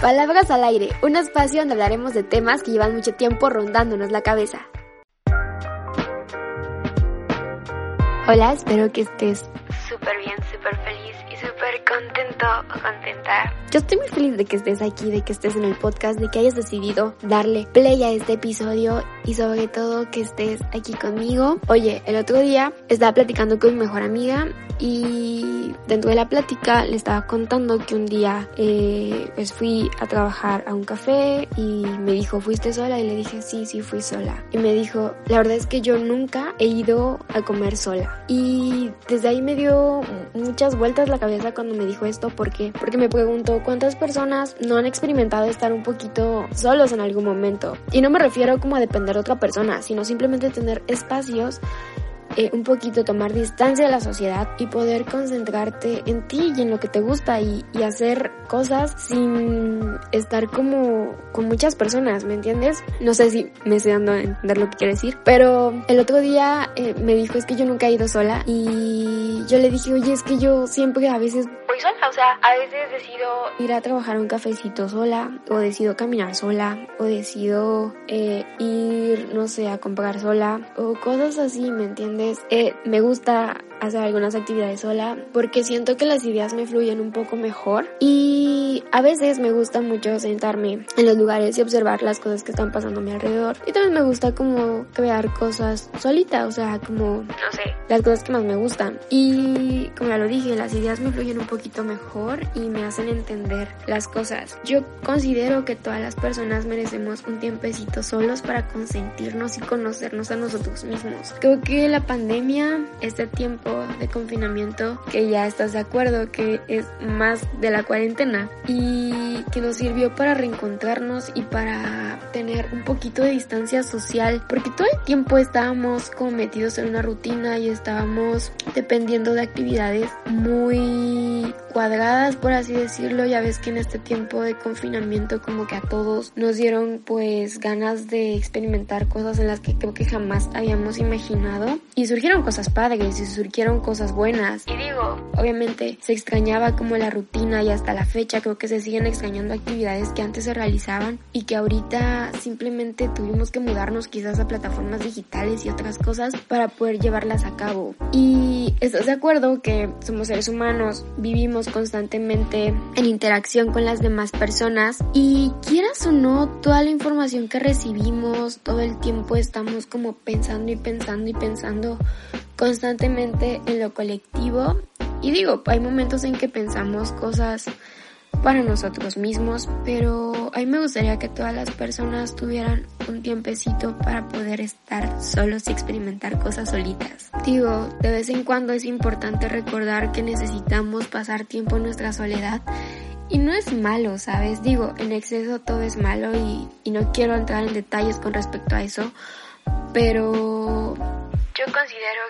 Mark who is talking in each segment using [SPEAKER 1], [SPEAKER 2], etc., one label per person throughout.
[SPEAKER 1] Palabras al aire, un espacio donde hablaremos de temas que llevan mucho tiempo rondándonos la cabeza. Hola, espero que estés súper bien, súper feliz y súper contento o contenta. Yo estoy muy feliz de que estés aquí, de que estés en el podcast, de que hayas decidido darle play a este episodio y sobre todo que estés aquí conmigo. Oye, el otro día estaba platicando con mi mejor amiga y dentro de la plática le estaba contando que un día eh, pues fui a trabajar a un café y me dijo, ¿fuiste sola? Y le dije, sí, sí, fui sola. Y me dijo, la verdad es que yo nunca he ido a comer sola. Y desde ahí me dio muchas vueltas la cabeza cuando me dijo esto, ¿por qué? Porque me preguntó cuántas personas no han experimentado estar un poquito solos en algún momento. Y no me refiero como a depender de otra persona, sino simplemente tener espacios eh, un poquito tomar distancia de la sociedad y poder concentrarte en ti y en lo que te gusta y, hacer cosas sin estar como con muchas personas, ¿me entiendes? No sé si me estoy dando a entender lo que quiere decir, pero el otro día eh, me dijo es que yo nunca he ido sola y yo le dije, oye, es que yo siempre a veces voy sola, o sea, a veces decido ir a trabajar a un cafecito sola o decido caminar sola o decido eh, ir, no sé, a comprar sola o cosas así, ¿me entiendes? Eh, me gusta hacer algunas actividades sola porque siento que las ideas me fluyen un poco mejor y a veces me gusta mucho sentarme en los lugares y observar las cosas que están pasando a mi alrededor y también me gusta como crear cosas solita, o sea, como, no sé, las cosas que más me gustan y como ya lo dije, las ideas me fluyen un poquito mejor y me hacen entender las cosas. Yo considero que todas las personas merecemos un tiempecito solos para consentirnos y conocernos a nosotros mismos. Creo que la pandemia, este tiempo de confinamiento que ya estás de acuerdo que es más de la cuarentena y que nos sirvió para reencontrarnos y para tener un poquito de distancia social porque todo el tiempo estábamos como metidos en una rutina y estábamos dependiendo de actividades muy cuadradas por así decirlo. Ya ves que en este tiempo de confinamiento como que a todos nos dieron pues ganas de experimentar cosas en las que creo que jamás habíamos imaginado. Y surgieron cosas padres y surgieron cosas buenas. Y digo, obviamente se extrañaba como la rutina y hasta la fecha creo que se siguen extrañando actividades que antes se realizaban y que ahorita simplemente tuvimos que mudarnos quizás a plataformas digitales y otras cosas para poder llevarlas a cabo. Y estás de acuerdo que somos seres humanos, vivimos constantemente en interacción con las demás personas y quieras o no, toda la información que recibimos todo el tiempo estamos como pensando y pensando y pensando constantemente en lo colectivo. Y digo, hay momentos en que pensamos cosas para nosotros mismos, pero a mí me gustaría que todas las personas tuvieran un tiempecito para poder estar solos y experimentar cosas solitas. Digo, de vez en cuando es importante recordar que necesitamos pasar tiempo en nuestra soledad y no es malo, ¿sabes? Digo, en exceso todo es malo y, y no quiero entrar en detalles con respecto a eso, pero yo considero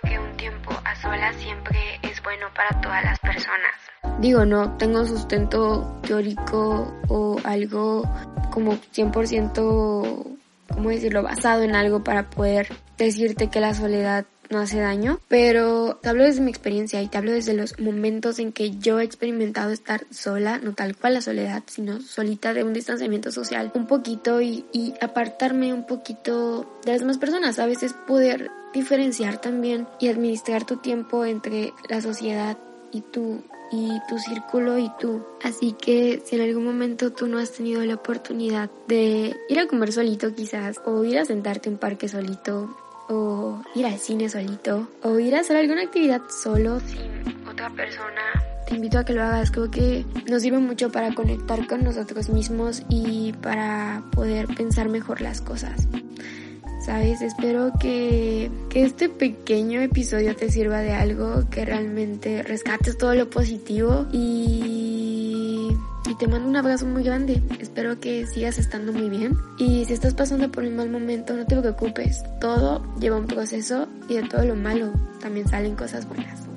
[SPEAKER 1] que un tiempo a solas siempre es bueno para todas las personas. Digo, no tengo sustento teórico o algo como 100%, ¿cómo decirlo?, basado en algo para poder decirte que la soledad no hace daño, pero te hablo desde mi experiencia y te hablo desde los momentos en que yo he experimentado estar sola, no tal cual la soledad, sino solita de un distanciamiento social un poquito y, apartarme un poquito de las demás personas, a veces poder diferenciar también y administrar tu tiempo entre la sociedad y tú y tu círculo y tú. Así que si en algún momento tú no has tenido la oportunidad de ir a comer solito quizás, o ir a sentarte en un parque solito, o ir al cine solito, o ir a hacer alguna actividad solo sin otra persona, te invito a que lo hagas. Creo que nos sirve mucho para conectar con nosotros mismos y para poder pensar mejor las cosas. ¿sabes? Espero que, que, este pequeño episodio te sirva de algo, que realmente rescates todo lo positivo y, te mando un abrazo muy grande. Espero que sigas estando muy bien y si estás pasando por un mal momento no te preocupes, todo lleva un proceso y de todo lo malo también salen cosas buenas.